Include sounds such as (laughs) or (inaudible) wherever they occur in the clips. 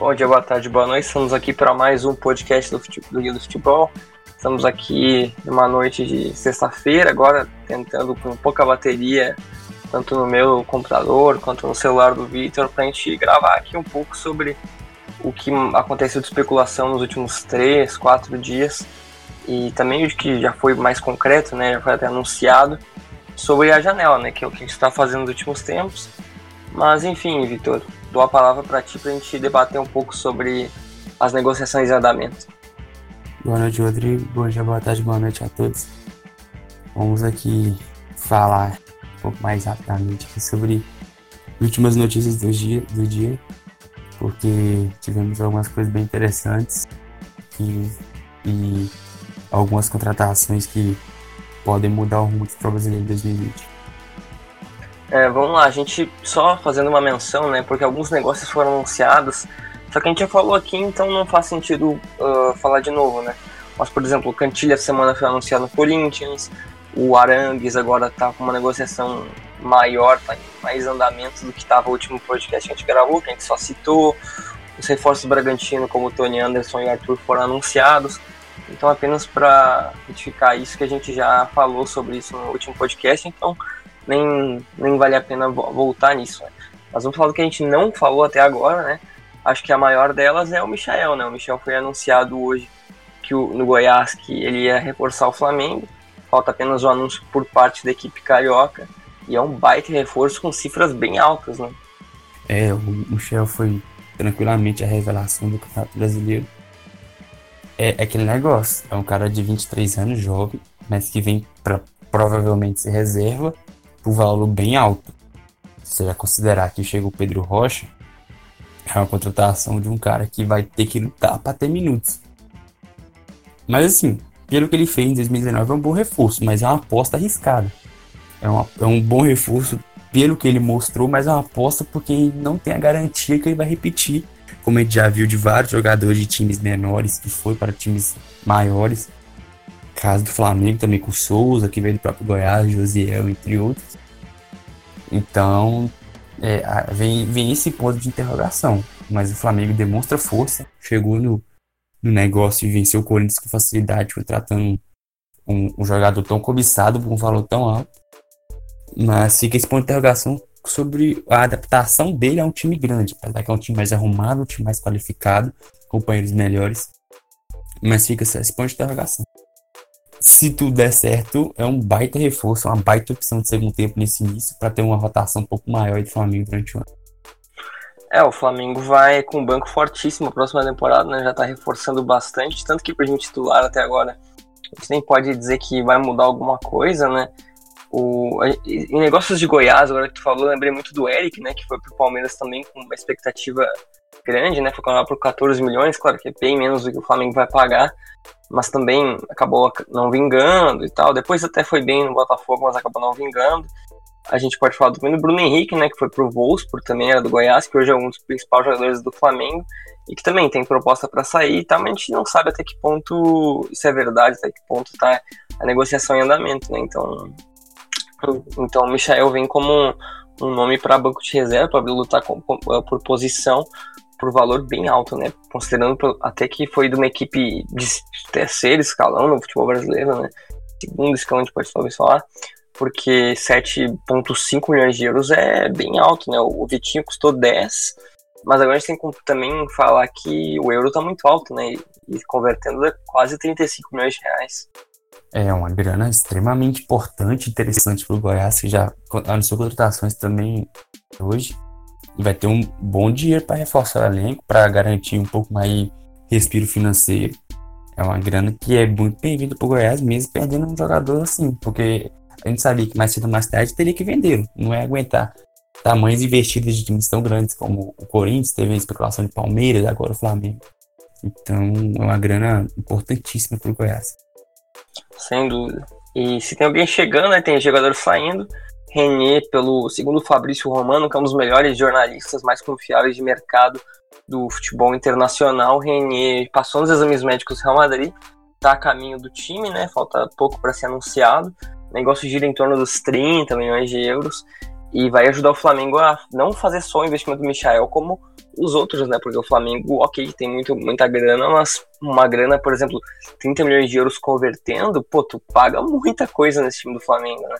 Bom dia, boa tarde, boa noite. Estamos aqui para mais um podcast do, do Guia do Futebol. Estamos aqui numa noite de sexta-feira, agora tentando com pouca bateria, tanto no meu computador quanto no celular do Victor, para a gente gravar aqui um pouco sobre o que aconteceu de especulação nos últimos três, quatro dias e também o que já foi mais concreto, né, já foi até anunciado sobre a janela, né, que é o que a gente está fazendo nos últimos tempos. Mas enfim, Vitor, dou a palavra para ti para a gente debater um pouco sobre as negociações em andamento. Boa noite, Rodrigo. Bom dia, boa tarde, boa noite a todos. Vamos aqui falar um pouco mais rapidamente sobre as últimas notícias do dia, do dia porque tivemos algumas coisas bem interessantes e, e algumas contratações que podem mudar o rumo do futebol brasileiro em 2020. É, vamos lá, a gente só fazendo uma menção, né? Porque alguns negócios foram anunciados, só que a gente já falou aqui, então não faz sentido uh, falar de novo, né? Mas, por exemplo, o Cantilha semana foi anunciado no Corinthians, o Arangues agora está com uma negociação maior, tá em mais andamento do que estava o último podcast que a gente gravou, que a gente só citou. Os reforços do Bragantino, como o Tony Anderson e o Arthur, foram anunciados. Então, apenas para retificar isso que a gente já falou sobre isso no último podcast, então nem, nem vale a pena voltar nisso. Né? Mas vamos falar do que a gente não falou até agora, né? Acho que a maior delas é o Michael, né? O Michel foi anunciado hoje que o, no Goiás que ele ia reforçar o Flamengo. Falta apenas o anúncio por parte da equipe carioca. E é um baita reforço com cifras bem altas, né? É, o Michel foi tranquilamente a revelação do Campeonato Brasileiro. É, é aquele negócio, é um cara de 23 anos, jovem, mas que vem para provavelmente ser reserva por valor bem alto. Se você considerar que chega o Pedro Rocha, é uma contratação de um cara que vai ter que lutar para ter minutos. Mas assim, pelo que ele fez em 2019 é um bom reforço, mas é uma aposta arriscada. É, uma, é um bom reforço pelo que ele mostrou, mas é uma aposta porque não tem a garantia que ele vai repetir, como a gente já viu de vários jogadores de times menores que foi para times maiores. Caso do Flamengo também com Souza, que veio do próprio Goiás, Josiel, entre outros. Então, é, vem, vem esse ponto de interrogação. Mas o Flamengo demonstra força, chegou no, no negócio e venceu o Corinthians com facilidade, contratando um, um jogador tão cobiçado por um valor tão alto. Mas fica esse ponto de interrogação sobre a adaptação dele a um time grande. Apesar que é um time mais arrumado, um time mais qualificado, companheiros melhores. Mas fica esse ponto de interrogação. Se tudo der certo, é um baita reforço, uma baita opção de segundo tempo nesse início para ter uma rotação um pouco maior de Flamengo durante o ano. É, o Flamengo vai com um banco fortíssimo a próxima temporada, né? Já tá reforçando bastante, tanto que pra gente titular até agora, a gente nem pode dizer que vai mudar alguma coisa, né? O, em negócios de Goiás, agora que tu falou, lembrei muito do Eric, né? Que foi pro Palmeiras também com uma expectativa grande, né? Foi comprado por 14 milhões, claro que é bem menos do que o Flamengo vai pagar, mas também acabou não vingando e tal. Depois até foi bem no Botafogo, mas acabou não vingando. A gente pode falar também do Bruno Henrique, né? Que foi pro Wolfsburg, também era do Goiás, que hoje é um dos principais jogadores do Flamengo e que também tem proposta para sair e tal, mas a gente não sabe até que ponto isso é verdade, até que ponto tá a negociação em andamento, né? Então, então, o Michael vem como um nome para banco de reserva, para lutar com, eh, por posição, por valor bem alto, né? Considerando até que foi de uma equipe de terceiro escalão no futebol brasileiro, né? Segundo escalão, a gente pode talvez falar, porque 7,5 milhões de euros é bem alto, né? O Vitinho custou 10, mas agora a gente tem que também falar que o euro está muito alto, né? E convertendo é quase 35 milhões de reais. É uma grana extremamente importante interessante para o Goiás, que já anunciou contratações também hoje. E vai ter um bom dinheiro para reforçar o elenco, para garantir um pouco mais respiro financeiro. É uma grana que é muito bem-vinda para o Goiás, mesmo perdendo um jogador assim, porque a gente sabia que mais cedo ou mais tarde teria que vender, não é aguentar tamanhos investidas de times tão grandes como o Corinthians, teve a especulação de Palmeiras, agora o Flamengo. Então é uma grana importantíssima para o Goiás. Sem dúvida. E se tem alguém chegando, né, tem jogador saindo. Renier, pelo segundo Fabrício Romano, que é um dos melhores jornalistas mais confiáveis de mercado do futebol internacional. Renier passou nos exames médicos do Real Madrid, está a caminho do time, né? Falta pouco para ser anunciado. O negócio gira em torno dos 30 milhões de euros. E vai ajudar o Flamengo a não fazer só o investimento do Michael, como os outros, né? Porque o Flamengo, ok, tem muito, muita grana, mas uma grana, por exemplo, 30 milhões de euros convertendo, pô, tu paga muita coisa nesse time do Flamengo, né?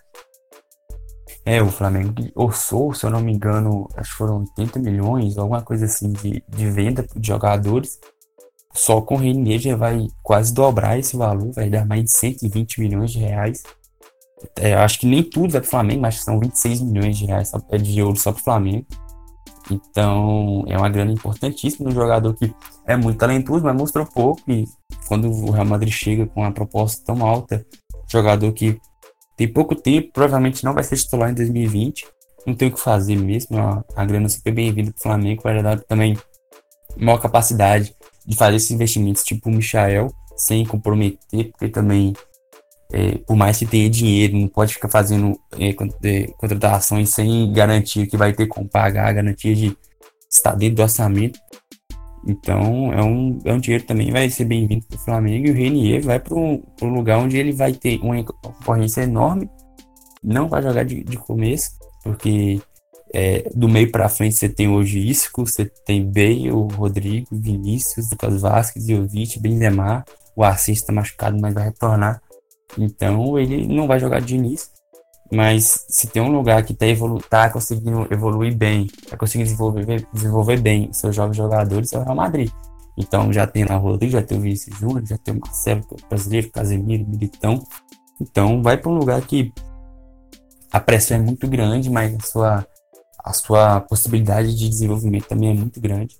É, o Flamengo orçou, se eu não me engano, acho que foram 80 milhões, alguma coisa assim, de, de venda de jogadores. Só com o Renier já vai quase dobrar esse valor, vai dar mais de 120 milhões de reais. É, acho que nem tudo é pro Flamengo, mas são 26 milhões de reais é de euros só pro Flamengo. Então é uma grana importantíssima um jogador que é muito talentoso, mas mostrou pouco. E quando o Real Madrid chega com uma proposta tão alta, jogador que tem pouco tempo, provavelmente não vai ser titular em 2020. Não tem o que fazer mesmo. A, a grana super bem-vinda pro Flamengo, vai dar também maior capacidade de fazer esses investimentos, tipo o Michael, sem comprometer, porque também é, por mais que tenha dinheiro, não pode ficar fazendo é, é, contratações sem garantia que vai ter como pagar, garantia de estar dentro do orçamento. Então é um, é um dinheiro também vai ser bem-vindo para o Flamengo e o Renier vai para um, lugar onde ele vai ter uma concorrência enorme. Não vai jogar de, de começo, porque é, do meio para frente você tem hoje Isco, você tem Bale, Rodrigo, Vinícius, Lucas Vasquez, Jovic, Benzema. O Assis está machucado, mas vai retornar. Então ele não vai jogar de início. Mas se tem um lugar que está evolu tá conseguindo evoluir bem, está conseguindo desenvolver, desenvolver bem seus jovens jogadores, é o Real Madrid. Então já tem lá o Rodrigo, já tem o Vinícius Júnior, já tem o Marcelo, o brasileiro, Casemiro, Militão. Então vai para um lugar que a pressão é muito grande, mas a sua, a sua possibilidade de desenvolvimento também é muito grande.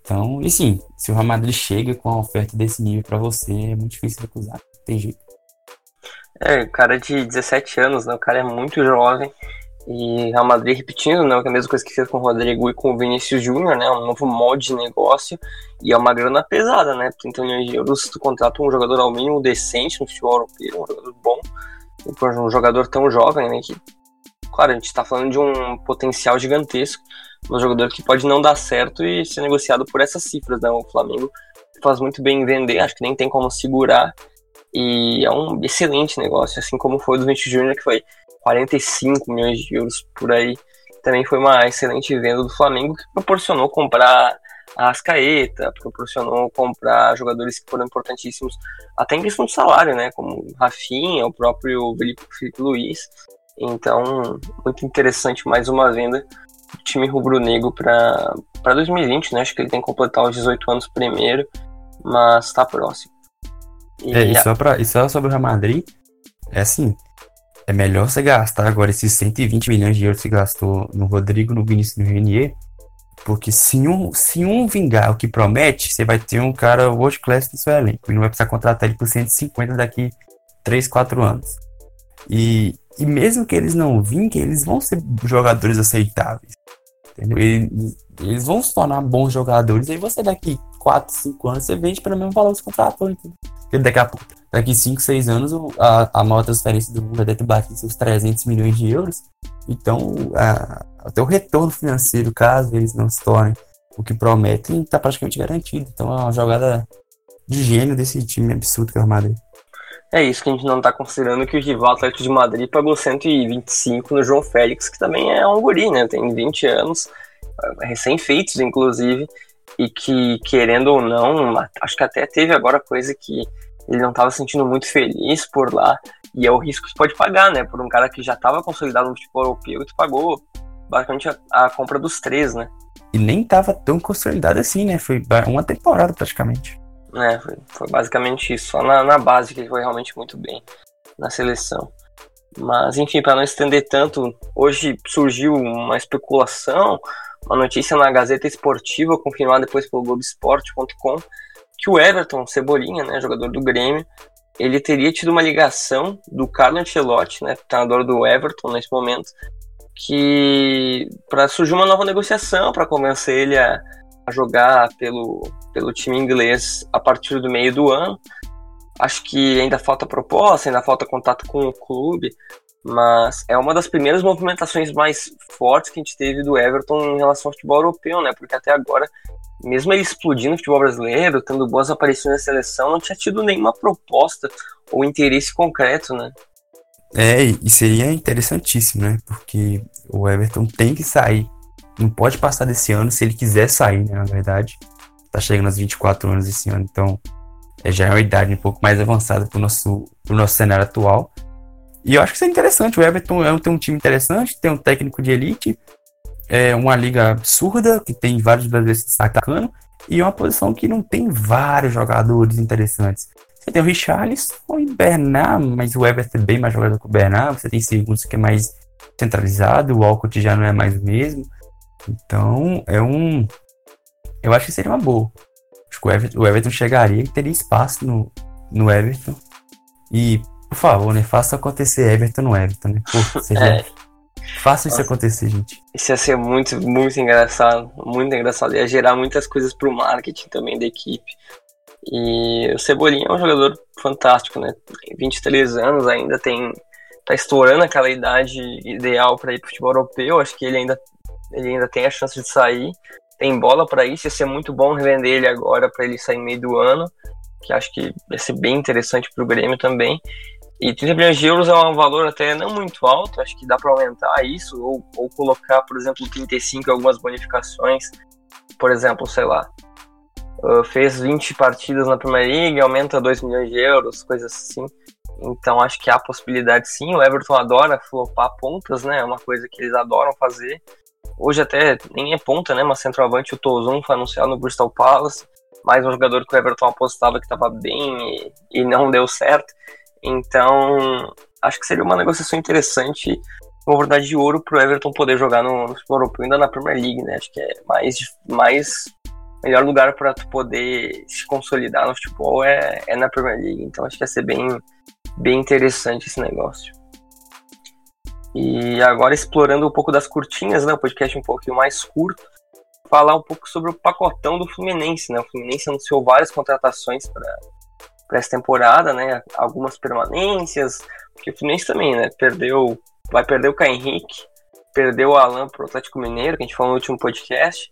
Então, e sim, se o Real Madrid chega com uma oferta desse nível para você, é muito difícil recusar, não tem jeito. É, cara de 17 anos, né? O cara é muito jovem. E Real Madrid repetindo, né? Que é a mesma coisa que fez com o Rodrigo e com o Vinícius Júnior, né? Um novo molde de negócio. E é uma grana pesada, né? 30 milhões de euros, tu contrata um jogador ao mínimo decente no futebol europeu, um jogador bom. Um jogador tão jovem, né? Que, claro, a gente tá falando de um potencial gigantesco. Um jogador que pode não dar certo e ser negociado por essas cifras, né? O Flamengo faz muito bem em vender, acho que nem tem como segurar. E é um excelente negócio, assim como foi o do Vinicius Júnior, que foi 45 milhões de euros por aí. Também foi uma excelente venda do Flamengo, que proporcionou comprar a Ascaeta, proporcionou comprar jogadores que foram importantíssimos, até em questão de salário, né? Como Rafinha, o próprio Felipe Luiz. Então, muito interessante mais uma venda do time rubro-negro para 2020, né? Acho que ele tem que completar os 18 anos primeiro, mas está próximo. E, é, e só, pra, e só sobre o Real Madrid, é assim, é melhor você gastar agora esses 120 milhões de euros que gastou no Rodrigo, no Vinícius e no Renier, porque se um, se um vingar o que promete, você vai ter um cara world class no seu elenco, e não vai precisar contratar ele por 150 daqui 3, 4 anos. E, e mesmo que eles não vinguem, eles vão ser jogadores aceitáveis. Eles, eles vão se tornar bons jogadores, aí você daqui 4, 5 anos, você vende pelo mesmo valor que contratou, entendeu? Daqui a pouco, daqui 5, 6 anos, a, a maior transferência do mundo vai ter batido seus 300 milhões de euros. Então, a, até o retorno financeiro, caso eles não se tornem o que prometem, está praticamente garantido. Então, é uma jogada de gênio desse time absurdo que é o Madrid. É isso que a gente não está considerando que o rival Atlético de Madrid pagou 125 no João Félix, que também é um guri, né? Tem 20 anos, recém-feitos, inclusive, e que, querendo ou não, acho que até teve agora coisa que ele não estava sentindo muito feliz por lá, e é o risco que você pode pagar, né? Por um cara que já estava consolidado no futebol europeu tu pagou basicamente a, a, compra dos três, né? E nem estava tão consolidado assim, né? Foi uma temporada praticamente. É, foi, foi basicamente isso. Só na, na base que ele foi realmente muito bem na seleção. Mas, enfim, para não estender tanto, hoje surgiu uma especulação uma notícia na Gazeta Esportiva, confirmada depois pelo Globoesporte.com, que o Everton, Cebolinha, né, jogador do Grêmio, ele teria tido uma ligação do Carlo Ancelotti, né, treinador do Everton nesse momento, que para surgir uma nova negociação para convencer ele a, a, jogar pelo, pelo time inglês a partir do meio do ano. Acho que ainda falta proposta, ainda falta contato com o clube, mas é uma das primeiras movimentações mais fortes que a gente teve do Everton em relação ao futebol europeu, né? Porque até agora, mesmo ele explodindo o futebol brasileiro, tendo boas aparições na seleção, não tinha tido nenhuma proposta ou interesse concreto, né? É, e seria interessantíssimo, né? Porque o Everton tem que sair. Não pode passar desse ano se ele quiser sair, né? Na verdade, tá chegando aos 24 anos esse ano, então é, já é uma idade um pouco mais avançada pro nosso, pro nosso cenário atual. E eu acho que isso é interessante. O Everton é um, tem um time interessante, tem um técnico de elite, é uma liga absurda, que tem vários brasileiros se destacando, e uma posição que não tem vários jogadores interessantes. Você tem o Richarlison e o Bernard, mas o Everton é bem mais jogador que o Bernard. Você tem Segundos que é mais centralizado, o Walcott já não é mais o mesmo. Então, é um. Eu acho que seria uma boa. Acho que o Everton, o Everton chegaria e teria espaço no, no Everton. E, por favor, né? Faça acontecer Everton no Everton, né? Pô, (laughs) seja, é. Faça isso acontecer, gente. Isso ia ser muito, muito engraçado. Muito engraçado. Ia gerar muitas coisas pro marketing também da equipe. E o Cebolinha é um jogador fantástico, né? Tem 23 anos, ainda tem. tá estourando aquela idade ideal para ir pro futebol europeu. Acho que ele ainda, ele ainda tem a chance de sair. Tem bola para isso, ia ser muito bom revender ele agora para ele sair no meio do ano. Que acho que ia ser bem interessante pro Grêmio também. E 30 milhões de euros é um valor até não muito alto, acho que dá para aumentar isso, ou, ou colocar, por exemplo, 35 algumas bonificações. Por exemplo, sei lá, fez 20 partidas na Primeira Liga, aumenta 2 milhões de euros, coisas assim. Então acho que há possibilidade sim. O Everton adora flopar pontas, né? É uma coisa que eles adoram fazer. Hoje até nem é ponta, né? Mas centroavante o Tozun foi anunciado no Bristol Palace. Mais um jogador que o Everton apostava que estava bem e, e não deu certo. Então, acho que seria uma negociação interessante, uma oportunidade de ouro para o Everton poder jogar no, no futebol europeu, ainda na Premier League, né? Acho que é mais, mais melhor lugar para tu poder se consolidar no futebol é, é na Premier League. Então, acho que ia ser bem, bem interessante esse negócio. E agora explorando um pouco das curtinhas, né? O podcast um pouquinho mais curto. Falar um pouco sobre o pacotão do Fluminense, né? O Fluminense anunciou várias contratações para para essa temporada, né? Algumas permanências, porque o Fluminense também, né? Perdeu, vai perder o Caio Henrique, perdeu o Alan pro Atlético Mineiro, que a gente falou no último podcast,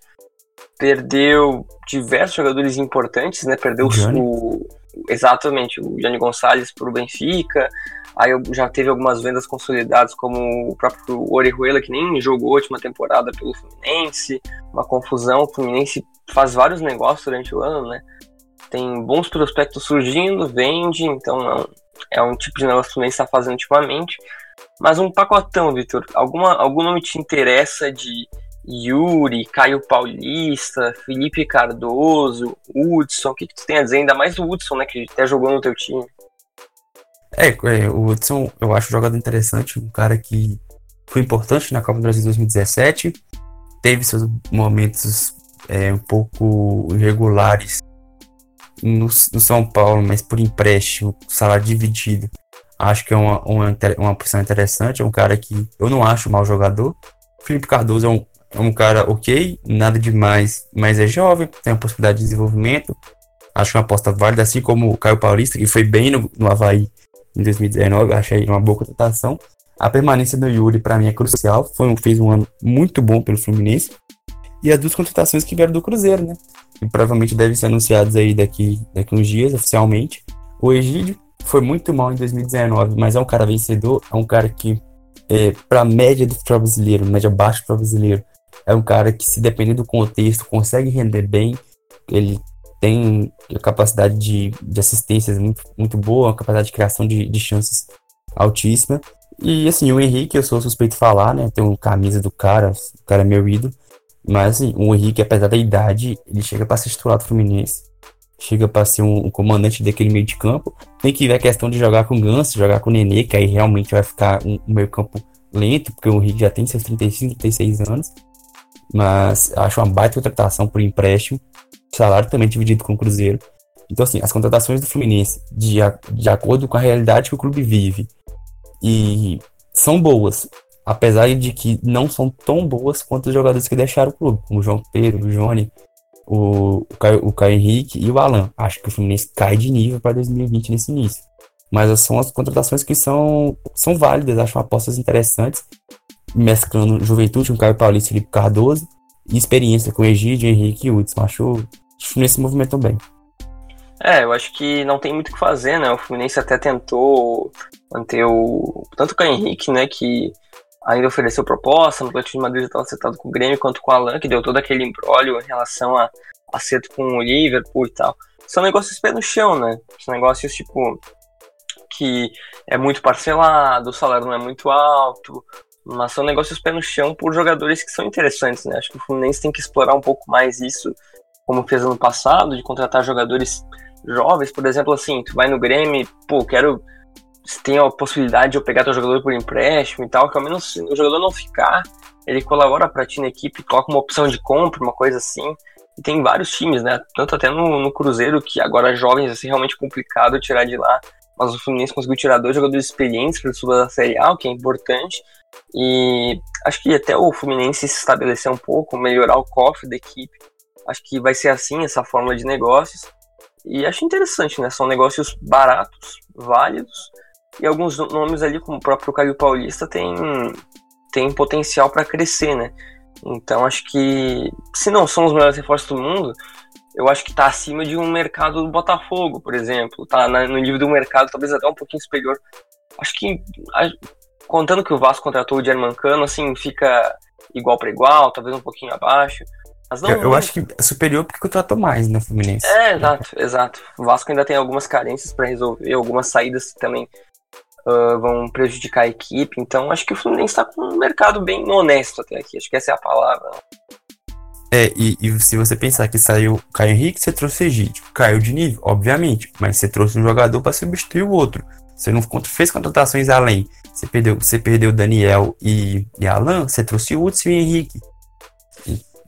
perdeu diversos jogadores importantes, né? Perdeu o, exatamente o Gianni Gonçalves pro Benfica. Aí já teve algumas vendas consolidadas, como o próprio Orihuela, que nem jogou a última temporada pelo Fluminense. Uma confusão. O Fluminense faz vários negócios durante o ano, né? Tem bons prospectos surgindo, vende, então é um, é um tipo de negócio que o está fazendo ultimamente. Mas um pacotão, Vitor, alguma, algum nome te interessa de Yuri, Caio Paulista, Felipe Cardoso, Hudson? O que, que tu tem a dizer? Ainda mais o Hudson, né, que até jogou no teu time. É, é, o Hudson eu acho um jogador interessante, um cara que foi importante na Copa do Brasil 2017, teve seus momentos é, um pouco irregulares no, no São Paulo, mas por empréstimo, salário dividido. Acho que é uma, uma, uma opção interessante. É um cara que eu não acho mau jogador. Felipe Cardoso é um, é um cara ok, nada demais, mas é jovem, tem a possibilidade de desenvolvimento. Acho uma aposta válida, assim como o Caio Paulista, que foi bem no, no Havaí em 2019. Achei uma boa contratação. A permanência do Yuri, para mim, é crucial. Foi, fez um ano muito bom pelo Fluminense. E as duas contratações que vieram do Cruzeiro, né? Que provavelmente devem ser anunciados aí daqui, daqui uns dias oficialmente. O Egídio foi muito mal em 2019, mas é um cara vencedor, é um cara que, é, para a média do futebol brasileiro, média baixa do futebol brasileiro, é um cara que, se depender do contexto, consegue render bem. Ele tem capacidade de, de assistências muito, muito boa, capacidade de criação de, de chances altíssima. E assim, o Henrique, eu sou suspeito de falar, né? Tenho camisa do cara, o cara é meu ídolo. Mas assim, o Henrique, apesar da idade, ele chega para ser titular do Fluminense. Chega para ser um, um, comandante daquele meio de campo. Tem que ver a questão de jogar com o Ganso, jogar com o Nenê, que aí realmente vai ficar um, um meio campo lento, porque o Henrique já tem seus 35, 36 anos. Mas acho uma baita contratação por empréstimo. Salário também dividido com o Cruzeiro. Então, assim, as contratações do Fluminense, de, de acordo com a realidade que o clube vive, e são boas apesar de que não são tão boas quanto os jogadores que deixaram o clube, como o João Pedro, o Johnny, o, o, Caio, o Caio Henrique e o Alan. Acho que o Fluminense cai de nível para 2020 nesse início. Mas são as contratações que são, são válidas, acho apostas interessantes, mesclando juventude com Caio Paulista e Felipe Cardoso, e experiência com Egídio, Henrique e Hudson. Acho, acho nesse movimento bem. É, eu acho que não tem muito o que fazer, né? O Fluminense até tentou manter o. Tanto o Caio Henrique, né? Que ainda ofereceu proposta, no Atlético de Madrid já estava acertado com o Grêmio, quanto com o Alan, que deu todo aquele embrólio em relação a acerto com o Liverpool e tal. São negócios pé no chão, né? São negócios tipo que é muito parcelado, o salário não é muito alto, mas são negócios pé no chão por jogadores que são interessantes, né? Acho que o Fluminense tem que explorar um pouco mais isso, como fez ano passado, de contratar jogadores jovens, por exemplo, assim, tu vai no Grêmio, pô, quero se tem a possibilidade de eu pegar teu jogador por empréstimo e tal, que ao menos o jogador não ficar, ele colabora para ti na equipe, coloca uma opção de compra, uma coisa assim. E tem vários times, né? Tanto até no, no Cruzeiro, que agora jovens assim, realmente complicado tirar de lá. Mas o Fluminense conseguiu tirar dois jogadores experientes para sul da Série A, o que é importante. E acho que até o Fluminense se estabelecer um pouco, melhorar o cofre da equipe. Acho que vai ser assim essa fórmula de negócios. E acho interessante, né? São negócios baratos, válidos. E alguns nomes ali, como o próprio Caio Paulista, tem, tem potencial para crescer, né? Então acho que, se não são os melhores reforços do mundo, eu acho que está acima de um mercado do Botafogo, por exemplo. Tá no nível do mercado, talvez até um pouquinho superior. Acho que, contando que o Vasco contratou o Germancano, assim, fica igual para igual, talvez um pouquinho abaixo. Não, eu, eu acho que é superior porque contratou mais, né, Fluminense? É, exato, exato. O Vasco ainda tem algumas carências para resolver, algumas saídas também uh, vão prejudicar a equipe. Então, acho que o Fluminense está com um mercado bem honesto até aqui. Acho que essa é a palavra. É, e, e, se você pensar que saiu o Caio Henrique, você trouxe o Egídio. Caiu de nível, obviamente, mas você trouxe um jogador para substituir o outro. Você não fez contratações além. Você perdeu, você perdeu Daniel e, e Alan, você trouxe o Hudson e o Henrique.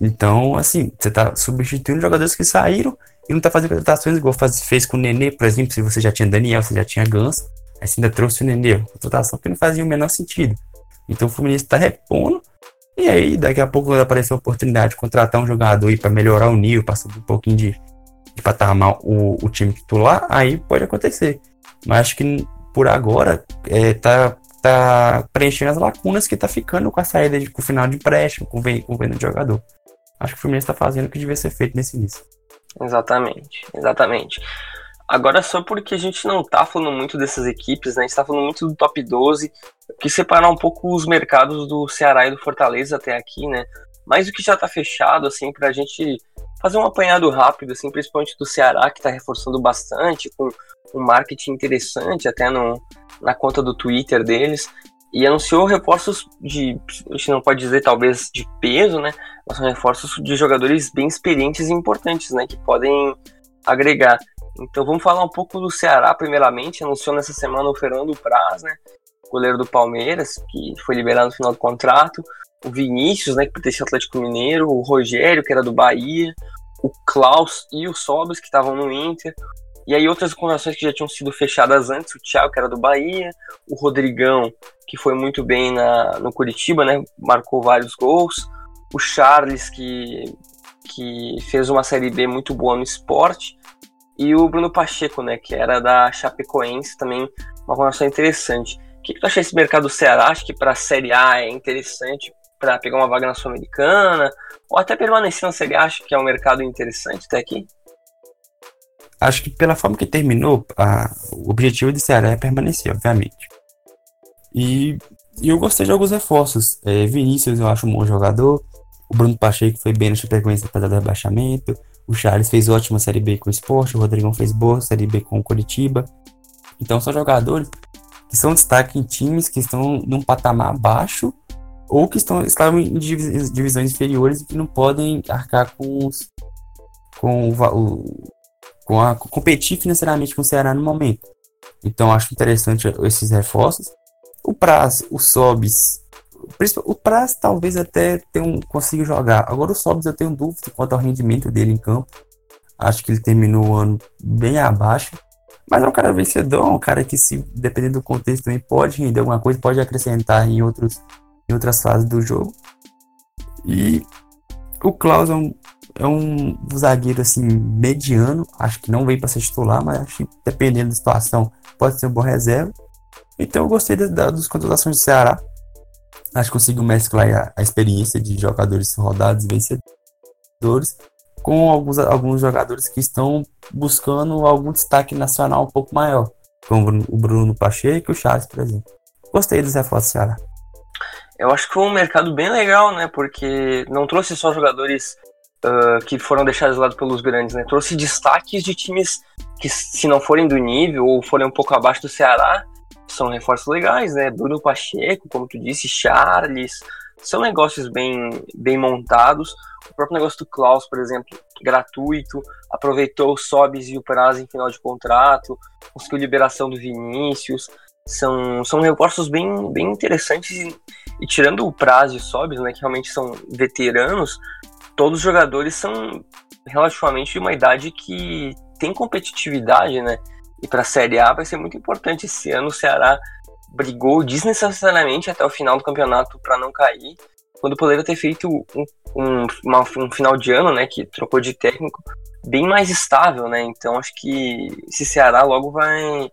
Então, assim, você está substituindo jogadores que saíram e não está fazendo contratações igual faz, fez com o Nenê, por exemplo, se você já tinha Daniel, você já tinha Ganso. Aí você ainda trouxe o Nenê, contratação que não fazia o menor sentido. Então o Fluminense está repondo. E aí, daqui a pouco, quando aparecer a oportunidade de contratar um jogador para melhorar o nível, para subir um pouquinho de, de patamar o, o time titular, aí pode acontecer. Mas acho que por agora é, tá, tá preenchendo as lacunas que tá ficando com a saída de, com o final de empréstimo, com, com venda de jogador. Acho que o Fluminense está fazendo o que devia ser feito nesse início. Exatamente, exatamente. Agora, só porque a gente não tá falando muito dessas equipes, né? A gente tá falando muito do top 12, eu quis separar um pouco os mercados do Ceará e do Fortaleza até aqui, né? Mais o que já tá fechado, assim, pra gente fazer um apanhado rápido, assim, principalmente do Ceará, que tá reforçando bastante, com um marketing interessante até no, na conta do Twitter deles. E anunciou reforços de, a gente não pode dizer talvez de peso, né? Mas são reforços de jogadores bem experientes e importantes, né? Que podem agregar. Então vamos falar um pouco do Ceará, primeiramente. Anunciou nessa semana o Fernando Praz, né? Goleiro do Palmeiras, que foi liberado no final do contrato. O Vinícius, né? Que pertencia ao Atlético Mineiro. O Rogério, que era do Bahia. O Klaus e o Sobres, que estavam no Inter. E aí outras contratações que já tinham sido fechadas antes. O Thiago, que era do Bahia. O Rodrigão, que foi muito bem na, no Curitiba, né? Marcou vários gols. O Charles, que, que fez uma Série B muito boa no esporte e o Bruno Pacheco, né, que era da Chapecoense, também uma contratação interessante. O que, que tu acha desse mercado do Ceará? Acho que para a Série A é interessante para pegar uma vaga na Sul-Americana, ou até permanecer na Série A, acho que é um mercado interessante até aqui? Acho que pela forma que terminou, a, o objetivo do Ceará é permanecer, obviamente. E, e eu gostei de alguns reforços. É, Vinícius eu acho um bom jogador. O Bruno Pacheco foi bem no Chapecoense apesar do rebaixamento. O Charles fez ótima Série B com o Sport, o Rodrigão fez boa Série B com o Curitiba. Então são jogadores que são destaque em times que estão num patamar baixo ou que estão, estão em divisões inferiores e que não podem arcar com os, com o, com a competir financeiramente com o Ceará no momento. Então acho interessante esses reforços. O Praz, o Sobis o Praz talvez até tenha consiga jogar. Agora o Sobs eu tenho dúvida quanto ao rendimento dele em campo. Acho que ele terminou o ano bem abaixo. Mas é um cara vencedor, um cara que, se dependendo do contexto, também pode render alguma coisa, pode acrescentar em, outros, em outras fases do jogo. E o Klaus é um, é um zagueiro assim mediano, acho que não veio para ser titular, mas acho que dependendo da situação pode ser um bom reserva. Então eu gostei da, da, das contratações do Ceará. Acho que consigo mesclar a, a experiência de jogadores rodados e vencedores com alguns, alguns jogadores que estão buscando algum destaque nacional um pouco maior, como o Bruno Pacheco e o Charles, por exemplo. Gostei dos reforços do Ceará. Eu acho que foi um mercado bem legal, né? Porque não trouxe só jogadores uh, que foram deixados de lado pelos grandes, né? Trouxe destaques de times que, se não forem do nível ou forem um pouco abaixo do Ceará, são reforços legais, né? Bruno Pacheco, como tu disse, Charles, são negócios bem, bem montados. O próprio negócio do Klaus, por exemplo, gratuito, aproveitou o Sobis e o prazo em final de contrato, conseguiu liberação do Vinícius. São, são reforços bem, bem interessantes e, e tirando o prazo e o Sobis, né, que realmente são veteranos, todos os jogadores são relativamente de uma idade que tem competitividade, né? E para a Série A vai ser muito importante esse ano. O Ceará brigou desnecessariamente até o final do campeonato para não cair, quando poderia ter feito um, um, uma, um, final de ano, né, que trocou de técnico, bem mais estável, né? Então acho que esse Ceará logo vai,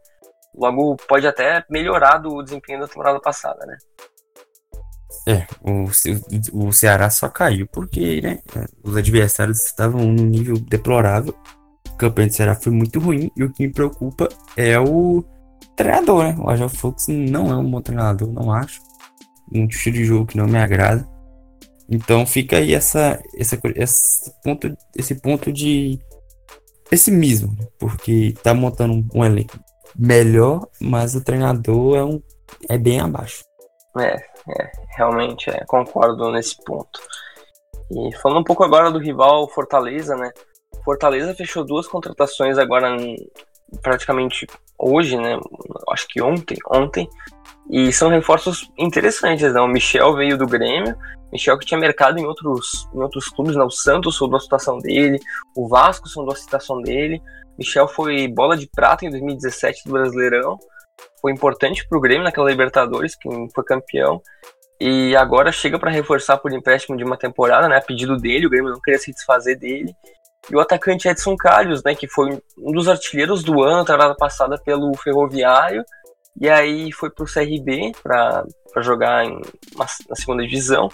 logo pode até melhorar do desempenho da temporada passada, né? É, o, o Ceará só caiu porque né, os adversários estavam num nível deplorável o campeão de Ceará foi muito ruim e o que me preocupa é o treinador, né? O Agel Fux não é um bom treinador, não acho. Um estilo de jogo que não me agrada. Então fica aí essa, essa, esse, ponto, esse ponto de pessimismo, né? porque tá montando um, um, elenco melhor, mas o treinador é, um, é bem abaixo. É, é realmente é, concordo nesse ponto. E falando um pouco agora do rival Fortaleza, né? Fortaleza fechou duas contratações agora praticamente hoje, né? Acho que ontem, ontem. E são reforços interessantes, né? O Michel veio do Grêmio, Michel que tinha mercado em outros, em outros clubes, né? O Santos soldou a situação dele, o Vasco soldou a situação dele. Michel foi bola de prata em 2017 do Brasileirão, foi importante para o Grêmio naquela Libertadores, que foi campeão. E agora chega para reforçar por empréstimo de uma temporada, né? A pedido dele, o Grêmio não queria se desfazer dele. E o atacante Edson Carlos, né, que foi um dos artilheiros do ano, temporada passada pelo Ferroviário, e aí foi para o CRB para jogar em, na segunda divisão,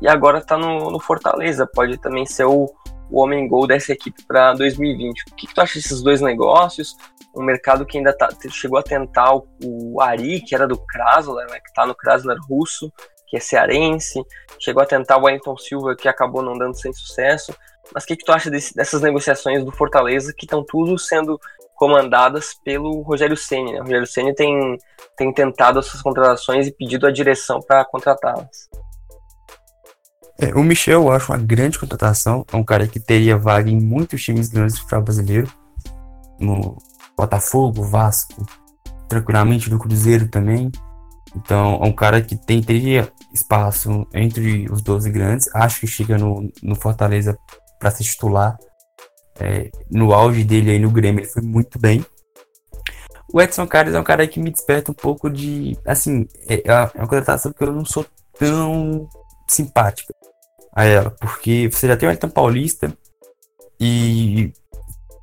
e agora está no, no, Fortaleza, pode também ser o, o homem-gol dessa equipe para 2020. O que, que, tu acha desses dois negócios? Um mercado que ainda tá, chegou a tentar o, o Ari, que era do Krasler, né, que está no Krasler russo, que é cearense, chegou a tentar o Wellington Silva, que acabou não dando sem sucesso. Mas o que, que tu acha desse, dessas negociações do Fortaleza que estão tudo sendo comandadas pelo Rogério Ceni? Né? O Rogério Ceni tem, tem tentado essas contratações e pedido a direção para contratá-las. É, o Michel eu acho uma grande contratação. É um cara que teria vaga em muitos times grandes do futebol brasileiro. No Botafogo, Vasco, tranquilamente no Cruzeiro também. Então, é um cara que tem, teria espaço entre os 12 grandes. Acho que chega no, no Fortaleza para ser titular. É, no auge dele aí no Grêmio, ele foi muito bem. O Edson Carlos é um cara que me desperta um pouco de. Assim, é, é uma contratação que eu não sou tão simpática a ela, porque você já tem o Elton Paulista e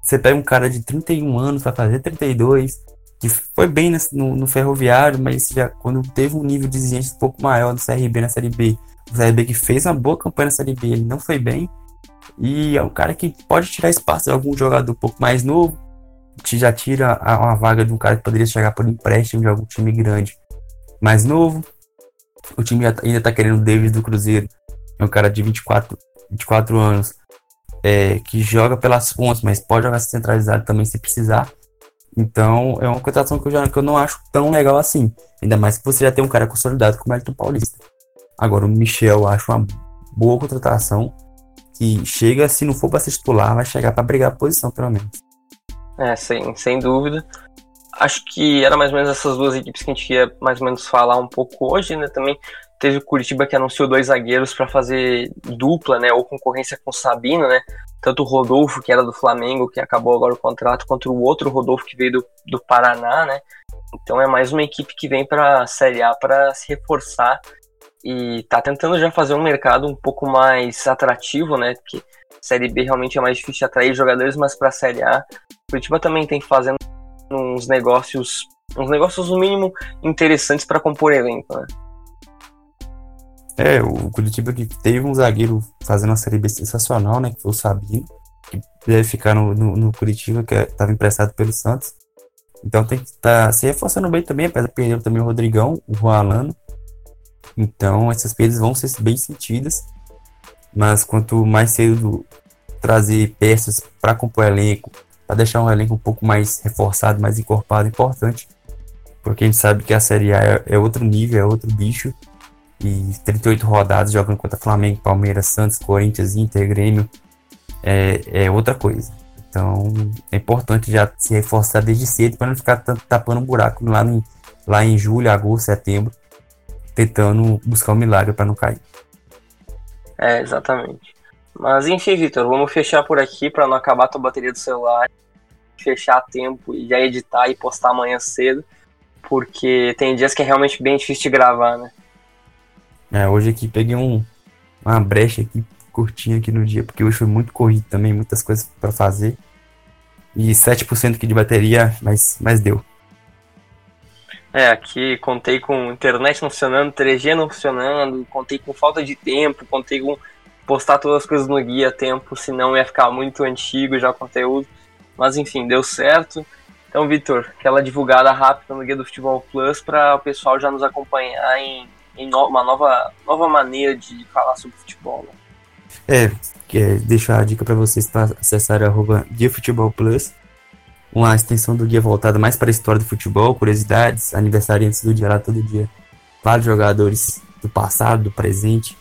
você pega um cara de 31 anos para fazer 32, que foi bem no, no, ferroviário, mas já quando teve um nível de exigência um pouco maior do CRB na Série B, o CRB que fez uma boa campanha na Série B, ele não foi bem. E é um cara que pode tirar espaço de algum jogador um pouco mais novo, que já tira uma vaga de um cara que poderia chegar por empréstimo de algum time grande mais novo. O time ainda tá querendo o David do Cruzeiro, é um cara de 24, 24 anos, é, que joga pelas pontas, mas pode jogar centralizado também se precisar. Então é uma contratação que eu, já, que eu não acho tão legal assim. Ainda mais que você já tem um cara consolidado como o Elton Paulista. Agora o Michel eu acho uma boa contratação que chega, se não for para ser titular, vai chegar para brigar a posição, pelo menos. É, sem, sem dúvida. Acho que era mais ou menos essas duas equipes que a gente ia mais ou menos falar um pouco hoje, né? Também teve o Curitiba que anunciou dois zagueiros para fazer dupla, né? Ou concorrência com o Sabino, né? Tanto o Rodolfo, que era do Flamengo, que acabou agora o contrato, quanto o outro Rodolfo que veio do, do Paraná, né? Então é mais uma equipe que vem para a Série A para se reforçar e tá tentando já fazer um mercado um pouco mais atrativo, né? Que Série B realmente é mais difícil atrair jogadores, mas para a Série A, Curitiba também tem fazendo uns negócios, uns negócios no mínimo interessantes para compor elenco, né? É, o Curitiba que teve um zagueiro fazendo uma Série B sensacional, né? Que foi o Sabino. que deve ficar no, no, no Curitiba, que estava emprestado pelo Santos. Então tem que estar tá se reforçando bem também, apesar de perder também o Rodrigão, o Juan. Então essas perdas vão ser bem sentidas. Mas quanto mais cedo trazer peças para compor elenco, para deixar um elenco um pouco mais reforçado, mais encorpado, importante. Porque a gente sabe que a Série A é, é outro nível, é outro bicho. E 38 rodadas jogando contra Flamengo, Palmeiras, Santos, Corinthians, Inter, Grêmio, é, é outra coisa. Então é importante já se reforçar desde cedo para não ficar tapando um buraco lá em, lá em julho, agosto, setembro, tentando buscar um milagre para não cair. É, exatamente. Mas enfim, Vitor, vamos fechar por aqui para não acabar a tua bateria do celular, fechar a tempo e já editar e postar amanhã cedo, porque tem dias que é realmente bem difícil de gravar, né? É, hoje aqui peguei um, uma brecha aqui curtinha aqui no dia, porque hoje foi muito corrido também, muitas coisas para fazer. E 7% aqui de bateria, mas, mas deu. É, aqui contei com internet não funcionando, 3G não funcionando, contei com falta de tempo, contei com postar todas as coisas no guia a tempo, senão ia ficar muito antigo já o conteúdo. Mas enfim, deu certo. Então, Vitor, aquela divulgada rápida no Guia do Futebol Plus para o pessoal já nos acompanhar em, em no, uma nova, nova maneira de falar sobre futebol. Né? É, é deixar a dica para vocês para acessar arroba Guia Futebol Plus, uma extensão do guia voltada mais para a história do futebol, curiosidades, aniversariantes do dia lá todo dia, vários jogadores do passado, do presente,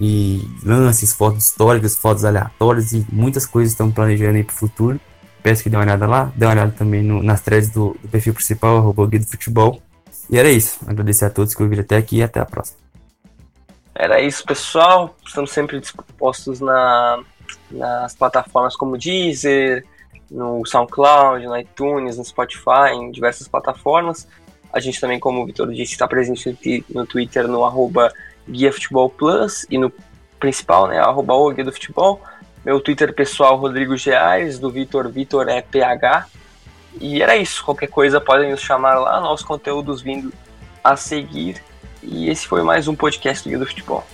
e lances, fotos históricas, fotos aleatórias e muitas coisas estão planejando aí para o futuro. Peço que dê uma olhada lá, dê uma olhada também no, nas threads do, do perfil principal, arroba Guia do Futebol. E era isso. Agradecer a todos que ouviram até aqui e até a próxima. Era isso, pessoal. Estamos sempre dispostos na, nas plataformas como Deezer, no SoundCloud, no iTunes, no Spotify, em diversas plataformas. A gente também, como o Vitor disse, está presente no Twitter no arroba e no principal, né, arroba o Guia do Futebol. Meu Twitter pessoal, Rodrigo Geares, do Vitor, Vitor é PH. E era isso, qualquer coisa podem nos chamar lá, nossos conteúdos vindo a seguir. E esse foi mais um podcast do Guia do Futebol.